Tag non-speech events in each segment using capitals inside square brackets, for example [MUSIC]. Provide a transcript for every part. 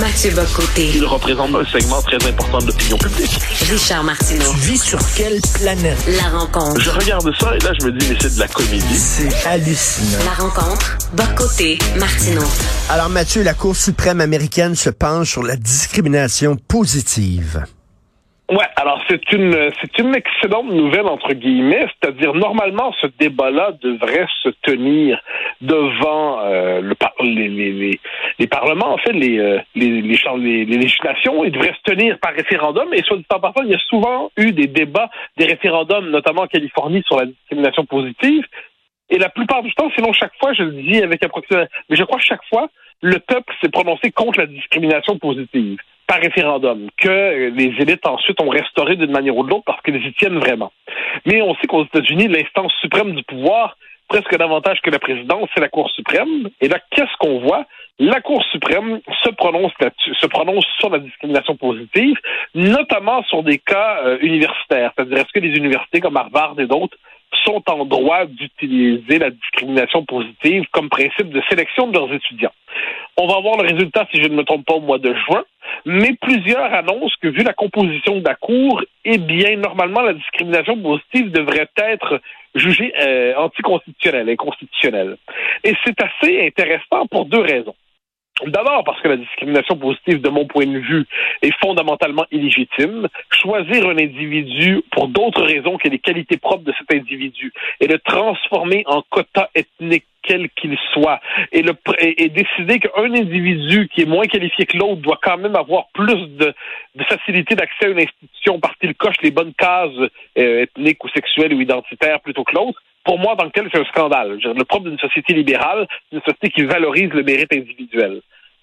Mathieu Bocoté. Il représente un segment très important de l'opinion publique. Richard Martineau. Tu vis sur quelle planète? La rencontre. Je regarde ça et là, je me dis, mais c'est de la comédie. C'est hallucinant. La rencontre. Bocoté. Martineau. Alors Mathieu, la Cour suprême américaine se penche sur la discrimination positive. Ouais, alors c'est une c'est une excellente nouvelle entre guillemets, c'est-à-dire normalement ce débat-là devrait se tenir devant euh, le les, les, les, parlements, en fait les euh, les, les, les, législations, il devrait se tenir par référendum. Et soit dit en passant, il y a souvent eu des débats, des référendums, notamment en Californie, sur la discrimination positive. Et la plupart du temps, sinon chaque fois, je le dis avec approximation, mais je crois que chaque fois, le peuple s'est prononcé contre la discrimination positive par référendum, que les élites ensuite ont restauré d'une manière ou de l'autre parce qu'ils y tiennent vraiment. Mais on sait qu'aux États-Unis, l'instance suprême du pouvoir, presque davantage que la présidence, c'est la Cour suprême. Et là, qu'est-ce qu'on voit? La Cour suprême se prononce se prononce sur la discrimination positive, notamment sur des cas euh, universitaires. C'est-à-dire, est-ce que les universités comme Harvard et d'autres sont en droit d'utiliser la discrimination positive comme principe de sélection de leurs étudiants? On va voir le résultat, si je ne me trompe pas, au mois de juin. Mais plusieurs annoncent que, vu la composition de la Cour, eh bien, normalement, la discrimination positive devrait être jugée euh, anticonstitutionnelle, inconstitutionnelle. Et c'est assez intéressant pour deux raisons. D'abord parce que la discrimination positive, de mon point de vue, est fondamentalement illégitime. Choisir un individu pour d'autres raisons que les qualités propres de cet individu et le transformer en quota ethnique quel qu'il soit, et, le, et, décider qu'un individu qui est moins qualifié que l'autre doit quand même avoir plus de, facilité d'accès à une institution parce qu'il coche les bonnes cases euh, ethniques ou sexuelles ou identitaires plutôt que l'autre, pour moi, dans lequel c'est un scandale. Le propre d'une société libérale, c'est une société qui valorise le mérite individuel.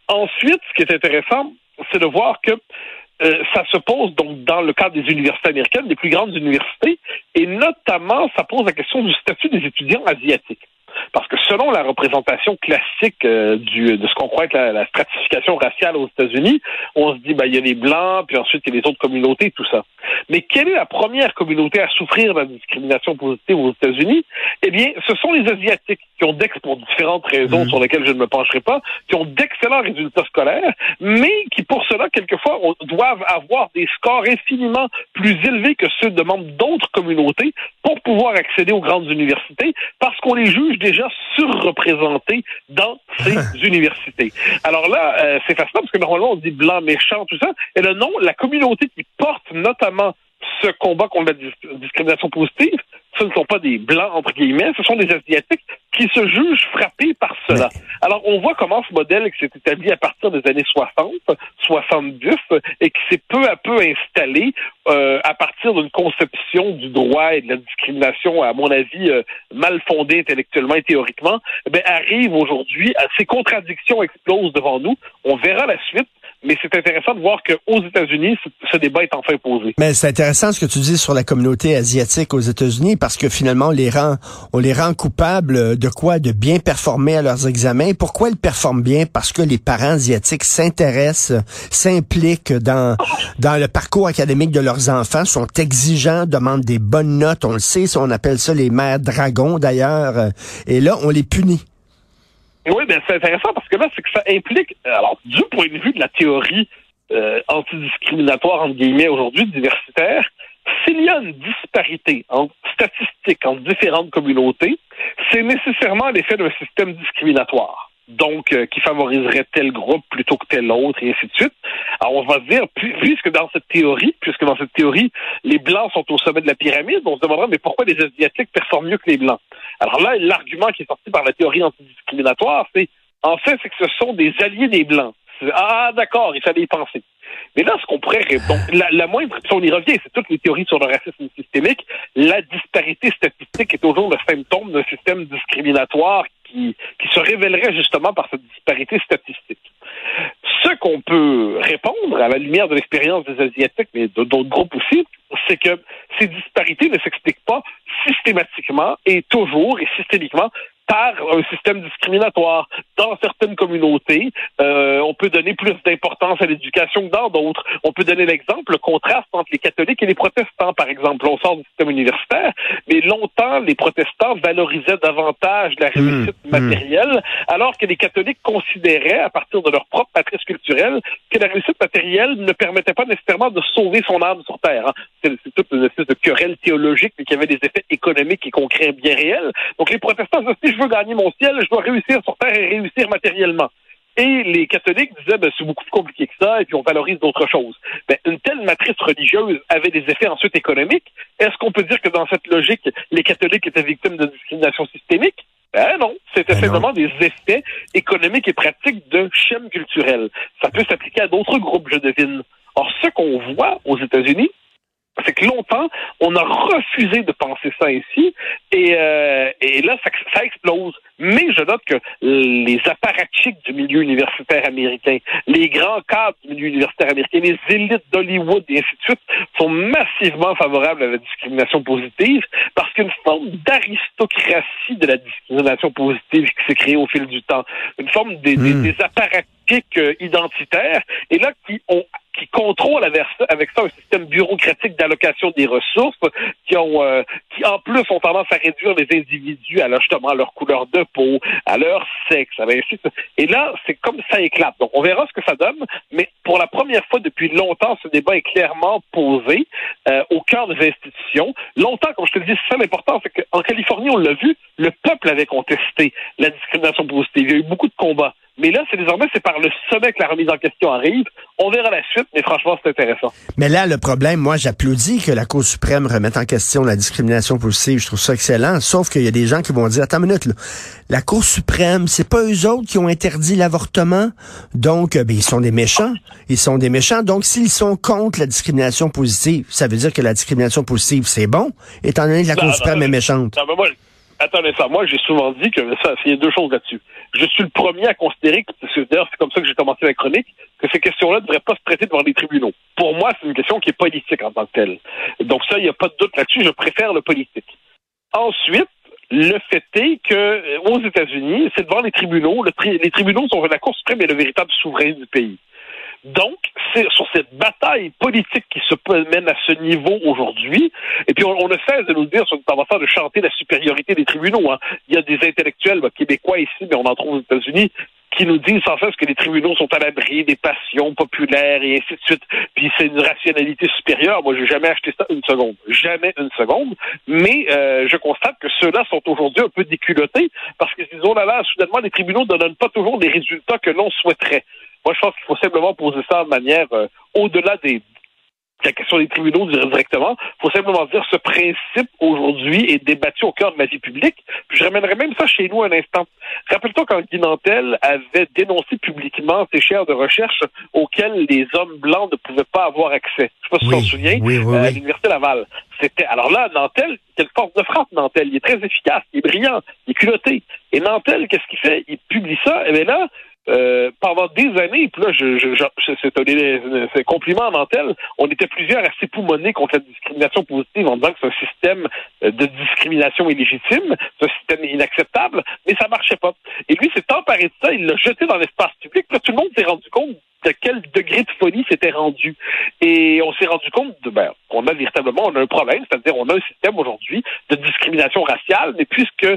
Ensuite, ce qui est intéressant, c'est de voir que euh, ça se pose donc dans le cadre des universités américaines, des plus grandes universités, et notamment, ça pose la question du statut des étudiants asiatiques. Parce que selon la représentation classique euh, du, de ce qu'on croit être la, stratification raciale aux États-Unis, on se dit, ben, il y a les Blancs, puis ensuite il y a les autres communautés, tout ça. Mais quelle est la première communauté à souffrir de la discrimination positive aux États-Unis? Eh bien, ce sont les Asiatiques qui ont d'ex, pour différentes raisons mmh. sur lesquelles je ne me pencherai pas, qui ont d'excellents résultats scolaires, mais qui pour cela, quelquefois, doivent avoir des scores infiniment plus élevés que ceux de membres d'autres communautés pour pouvoir accéder aux grandes universités, parce qu'on les juge déjà surreprésentés dans ces [LAUGHS] universités. Alors là, euh, c'est fascinant parce que normalement on dit blanc méchant, tout ça, et le nom, la communauté qui porte notamment ce combat contre la discrimination positive, ce ne sont pas des blancs, entre guillemets, ce sont des Asiatiques qui se jugent frappés par cela. Alors, on voit comment ce modèle qui s'est établi à partir des années 60, 70, et qui s'est peu à peu installé euh, à partir d'une conception du droit et de la discrimination, à mon avis, euh, mal fondée intellectuellement et théoriquement, eh arrive aujourd'hui, ces contradictions explosent devant nous. On verra la suite. Mais c'est intéressant de voir qu'aux États-Unis, ce débat est enfin posé. Mais c'est intéressant ce que tu dis sur la communauté asiatique aux États-Unis parce que finalement, on les rend, on les rend coupables de quoi? De bien performer à leurs examens. Pourquoi ils performent bien? Parce que les parents asiatiques s'intéressent, s'impliquent dans, dans le parcours académique de leurs enfants, sont exigeants, demandent des bonnes notes. On le sait, on appelle ça les mères dragons d'ailleurs. Et là, on les punit. Oui, ben c'est intéressant parce que là, c'est que ça implique, alors, du point de vue de la théorie euh, antidiscriminatoire, entre guillemets, aujourd'hui, diversitaire, s'il y a une disparité en statistique entre différentes communautés, c'est nécessairement l'effet d'un système discriminatoire. Donc, euh, qui favoriserait tel groupe plutôt que tel autre, et ainsi de suite. Alors, on va se dire, puisque dans cette théorie, puisque dans cette théorie, les Blancs sont au sommet de la pyramide, on se demandera, mais pourquoi les Asiatiques performent mieux que les Blancs? Alors là, l'argument qui est sorti par la théorie antidiscriminatoire, c'est en fait, c'est que ce sont des alliés des Blancs. Ah, d'accord, il fallait y penser. Mais là, ce qu'on pourrait la, la moindre, si on y revient, c'est toutes les théories sur le racisme systémique, la disparité statistique est toujours le symptôme d'un système discriminatoire qui, qui se révélerait justement par cette disparité statistique. Qu'on peut répondre à la lumière de l'expérience des Asiatiques, mais d'autres groupes aussi, c'est que ces disparités ne s'expliquent pas systématiquement et toujours et systémiquement par un système discriminatoire. Dans certaines communautés, euh, on peut donner plus d'importance à l'éducation que dans d'autres. On peut donner l'exemple, le contraste entre les catholiques et les protestants, par exemple. On sort du système universitaire, mais longtemps, les protestants valorisaient davantage la réussite mmh, mmh. matérielle, alors que les catholiques considéraient, à partir de leur propre matrice culturelle, que la réussite matérielle ne permettait pas nécessairement de sauver son âme sur Terre. Hein. C'est toute une espèce de querelle théologique, mais qui avait des effets économiques et concrets bien réels. Donc les protestants si je veux gagner mon ciel, je dois réussir sur Terre et réussir matériellement. Et les catholiques disaient, ben, c'est beaucoup plus compliqué que ça, et puis on valorise d'autres choses. Ben, une telle matrice religieuse avait des effets ensuite économiques. Est-ce qu'on peut dire que dans cette logique, les catholiques étaient victimes de discrimination systémique? Ben non, c'était Ben simplement des effets économiques et pratiques de chaîne culturelle. Ça peut s'appliquer à d'autres groupes, je devine. Or, ce qu'on voit aux États-Unis, c'est que longtemps, on a refusé de penser ça ici, et, euh, et là, ça, ça, explose. Mais je note que les apparatchiks du milieu universitaire américain, les grands cadres du milieu universitaire américain, les élites d'Hollywood et ainsi de suite, sont massivement favorables à la discrimination positive, parce qu'une forme d'aristocratie de la discrimination positive qui s'est créée au fil du temps, une forme des, mmh. des, des apparatchiks identitaires, et là, qui ont qui contrôlent avec ça, un système bureaucratique d'allocation des ressources, qui ont, euh, qui en plus ont tendance à réduire les individus à leur, justement à leur couleur de peau, à leur sexe, à Et là, c'est comme ça éclate. Donc, on verra ce que ça donne, mais pour la première fois depuis longtemps, ce débat est clairement posé euh, au cœur des institutions. Longtemps, comme je te dis, c'est ça l'important, c'est qu'en Californie, on l'a vu, le peuple avait contesté la discrimination positive. Il y a eu beaucoup de combats. Mais là, c'est désormais, c'est par le sommet que la remise en question arrive. On verra la suite, mais franchement, c'est intéressant. Mais là, le problème, moi, j'applaudis que la Cour suprême remette en question la discrimination positive. Je trouve ça excellent. Sauf qu'il y a des gens qui vont dire, attends une minute, là. La Cour suprême, c'est pas eux autres qui ont interdit l'avortement. Donc, ben, ils sont des méchants. Ils sont des méchants. Donc, s'ils sont contre la discrimination positive, ça veut dire que la discrimination positive, c'est bon, étant donné que la Cour non, suprême non, est méchante. Non, mais moi, attendez ça. Moi, j'ai souvent dit que ça, il y a deux choses là-dessus. Je suis le premier à considérer, d'ailleurs, c'est comme ça que j'ai commencé la chronique, que ces questions-là ne devraient pas se traiter devant les tribunaux. Pour moi, c'est une question qui est politique en tant que telle. Donc ça, il n'y a pas de doute là-dessus. Je préfère le politique. Ensuite, le fait est que aux États-Unis, c'est devant les tribunaux. Le tri les tribunaux sont la Cour suprême est le véritable souverain du pays. Donc, c'est sur cette bataille politique qui se mène à ce niveau aujourd'hui, et puis on, on ne cesse de nous dire sur façon de chanter la supériorité des tribunaux. Hein. Il y a des intellectuels bah, québécois ici, mais on en trouve aux États-Unis, qui nous disent sans cesse que les tribunaux sont à l'abri des passions populaires et ainsi de suite. Puis c'est une rationalité supérieure. Moi, j'ai jamais acheté ça une seconde. Jamais une seconde. Mais euh, je constate que ceux-là sont aujourd'hui un peu déculottés parce qu'ils disent, oh là là, soudainement, les tribunaux ne donnent pas toujours les résultats que l'on souhaiterait. Moi, je pense qu'il faut simplement poser ça de manière euh, au-delà des la question des tribunaux directement. Il faut simplement dire ce principe aujourd'hui est débattu au cœur de la vie publique. Puis je ramènerai même ça chez nous un instant. Rappelle-toi quand Guy Nantel avait dénoncé publiquement ces chaires de recherche auxquelles les hommes blancs ne pouvaient pas avoir accès. Je sais pas si oui, tu t'en souviens, oui, oui, euh, à l'Université Laval. C'était alors là, Nantel, quelle force de frappe, Nantel. Il est très efficace, il est brillant, il est culotté. Et Nantel, qu'est-ce qu'il fait? Il publie ça, et bien là, euh, pendant des années, puis là, je, je, je, c'est un, un compliment à on était plusieurs à s'époumoner contre la discrimination positive en disant que c'est un système de discrimination illégitime, c'est un système inacceptable, mais ça marchait pas. Et lui s'est emparé de ça, il l'a jeté dans l'espace public, là, tout le monde s'est rendu compte de quel degré de folie s'était rendu. Et on s'est rendu compte de, ben, qu'on a véritablement on a un problème, c'est-à-dire on a un système aujourd'hui de discrimination raciale, mais puisque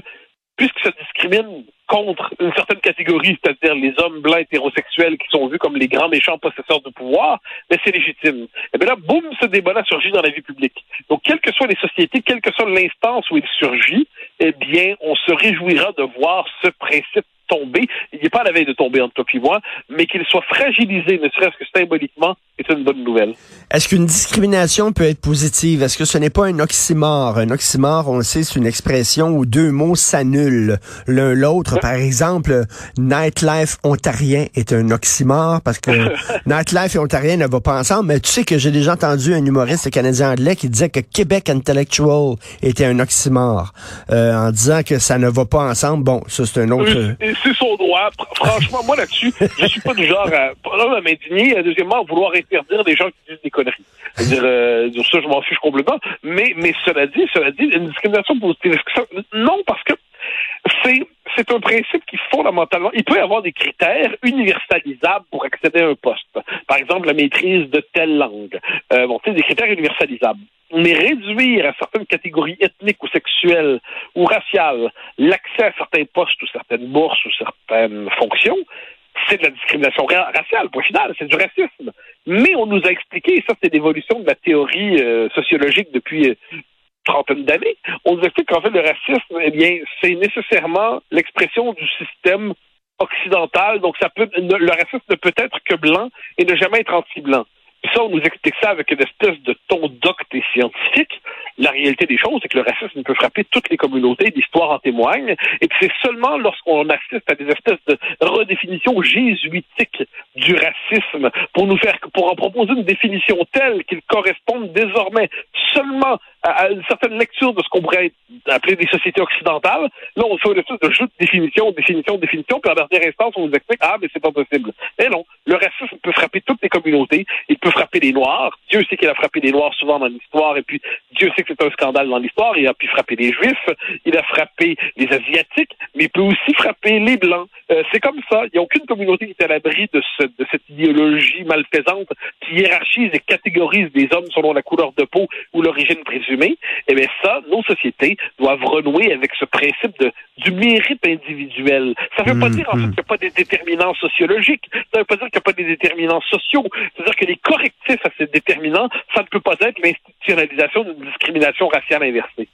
puisque ça discrimine contre une certaine catégorie, c'est-à-dire les hommes blancs hétérosexuels qui sont vus comme les grands méchants possesseurs de pouvoir, mais c'est légitime. Et bien là, boum, ce débat-là surgit dans la vie publique. Donc, quelles que soient les sociétés, quelle que soit l'instance où il surgit, eh bien, on se réjouira de voir ce principe tomber. Il n'est pas la veille de tomber entre toi et moi, mais qu'il soit fragilisé, ne serait-ce que symboliquement, est une bonne nouvelle. Est-ce qu'une discrimination peut être positive? Est-ce que ce n'est pas un oxymore? Un oxymore, on le sait, c'est une expression où deux mots s'annulent l'un l'autre. Par exemple, nightlife ontarien est un oxymore parce que [LAUGHS] nightlife et ontarien ne vont pas ensemble. Mais tu sais que j'ai déjà entendu un humoriste canadien anglais qui disait que Québec intellectual était un oxymore euh, en disant que ça ne va pas ensemble. Bon, ça c'est un autre. C'est son droit. Franchement, moi là-dessus, je suis pas du genre à, à m'indigner, deuxièmement, à vouloir interdire des gens qui disent des conneries. C'est-à-dire, euh, ça, je m'en fiche complètement. Mais, mais cela dit, cela dit, une discrimination positive, non, parce que c'est c'est un principe qui fondamentalement, il peut y avoir des critères universalisables pour accéder à un poste. Par exemple, la maîtrise de telle langue. Euh, bon, c'est des critères universalisables. Mais réduire à certaines catégories ethniques ou sexuelles ou raciales l'accès à certains postes ou certaines bourses ou certaines fonctions, c'est de la discrimination ra- raciale, point final, c'est du racisme. Mais on nous a expliqué, et ça c'est l'évolution de la théorie euh, sociologique depuis euh, trentaine d'années, on nous explique qu'en fait le racisme, eh bien, c'est nécessairement l'expression du système occidental, donc ça peut le racisme ne peut être que blanc et ne jamais être anti-blanc. Ça, on nous explique ça avec une espèce de ton docte et scientifique. La réalité des choses, c'est que le racisme peut frapper toutes les communautés, l'histoire en témoigne, et que c'est seulement lorsqu'on assiste à des espèces de redéfinitions jésuitiques du racisme pour nous faire, pour en proposer une définition telle qu'il corresponde désormais seulement à, une certaine lecture de ce qu'on pourrait appeler des sociétés occidentales. Là, on fait une espèce de jeu définition, définition, définition, puis en dernière instance, on nous explique, ah, mais c'est pas possible. Mais non, le racisme peut frapper toutes les communautés, il peut frapper les Noirs. Dieu sait qu'il a frappé les Noirs souvent dans l'histoire, et puis Dieu sait que c'est un scandale dans l'histoire. Il a pu frapper les Juifs, il a frappé les Asiatiques, mais il peut aussi frapper les Blancs. Euh, c'est comme ça. Il n'y a aucune communauté qui est à l'abri de, ce, de cette idéologie malfaisante qui hiérarchise et catégorise des hommes selon la couleur de peau ou l'origine présumée. Eh bien, ça, nos sociétés doivent renouer avec ce principe de, du mérite individuel. Ça ne veut pas Mmh, dire, en fait, mmh. qu'il n'y a pas des déterminants sociologiques. Ça ne veut pas dire qu'il n'y a pas des déterminants sociaux. C'est-à-dire que les correctifs à ces déterminants, ça ne peut pas être l'institutionnalisation d'une discrimination raciale inversée.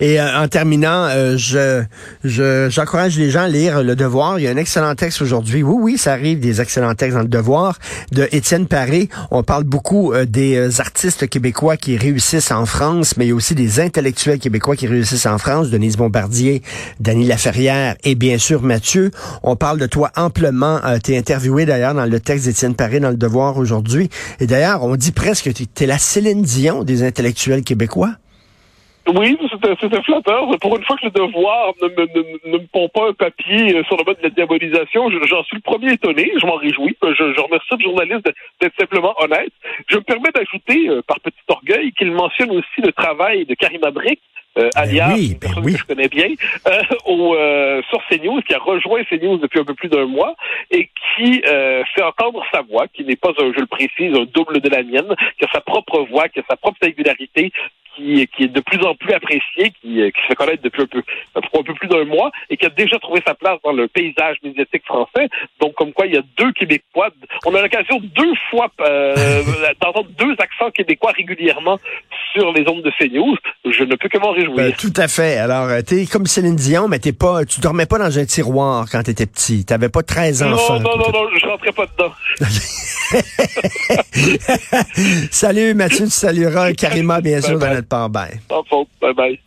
Et euh, en terminant, euh, je je- j'encourage les gens à lire Le Devoir. Il y a un excellent texte aujourd'hui. Oui, oui, ça arrive des excellents textes dans Le Devoir de Étienne Paré. On parle beaucoup euh, des artistes québécois qui réussissent en France, mais il y a aussi des intellectuels québécois qui réussissent en France. Denise Bombardier, Dany Laferrière et bien sûr Mathieu. On parle de toi amplement. Euh, T'es interviewé d'ailleurs dans le texte d'Étienne Paré dans Le Devoir aujourd'hui. Et d'ailleurs, on dit presque que t'es- t'es la Céline Dion des intellectuels québécois. Oui, c'était flatteur. Pour une fois que le devoir ne me, ne, ne me pond pas un papier euh, sur le mode de la diabolisation, je- j'en suis le premier étonné. Je m'en réjouis. Je, je remercie le journaliste d'être simplement honnête. Je me permets d'ajouter, euh, par petit orgueil, qu'il mentionne aussi le travail de Karima Brick, euh, alias, oui, une ben personne oui. que je connais bien, euh, au, euh, sur CNews, qui a rejoint CNews depuis un peu plus d'un mois et qui euh, fait entendre sa voix, qui n'est pas, un, je le précise, un double de la mienne, qui a sa propre voix, qui a sa propre singularité, qui, qui est de plus en plus appréciée, qui, euh, qui se fait connaître depuis un peu, un peu plus d'un mois et qui a déjà trouvé sa place dans le paysage médiatique français. Donc, comme quoi, il y a deux Québécois. On a l'occasion deux fois euh, [LAUGHS] d'entendre deux accents québécois régulièrement sur les ondes de CNews. Je ne peux que m'en réjouir. Ben, tout à fait. Alors, euh, t'es comme Céline Dion, mais t'es pas, tu dormais pas dans un tiroir quand t'étais petit. T'avais pas 13 enfants. non, non, non, non, je rentrais pas dedans. [LAUGHS] Salut Mathieu, tu salueras Karima, bien sûr, dans notre part. Bye. Bye bye.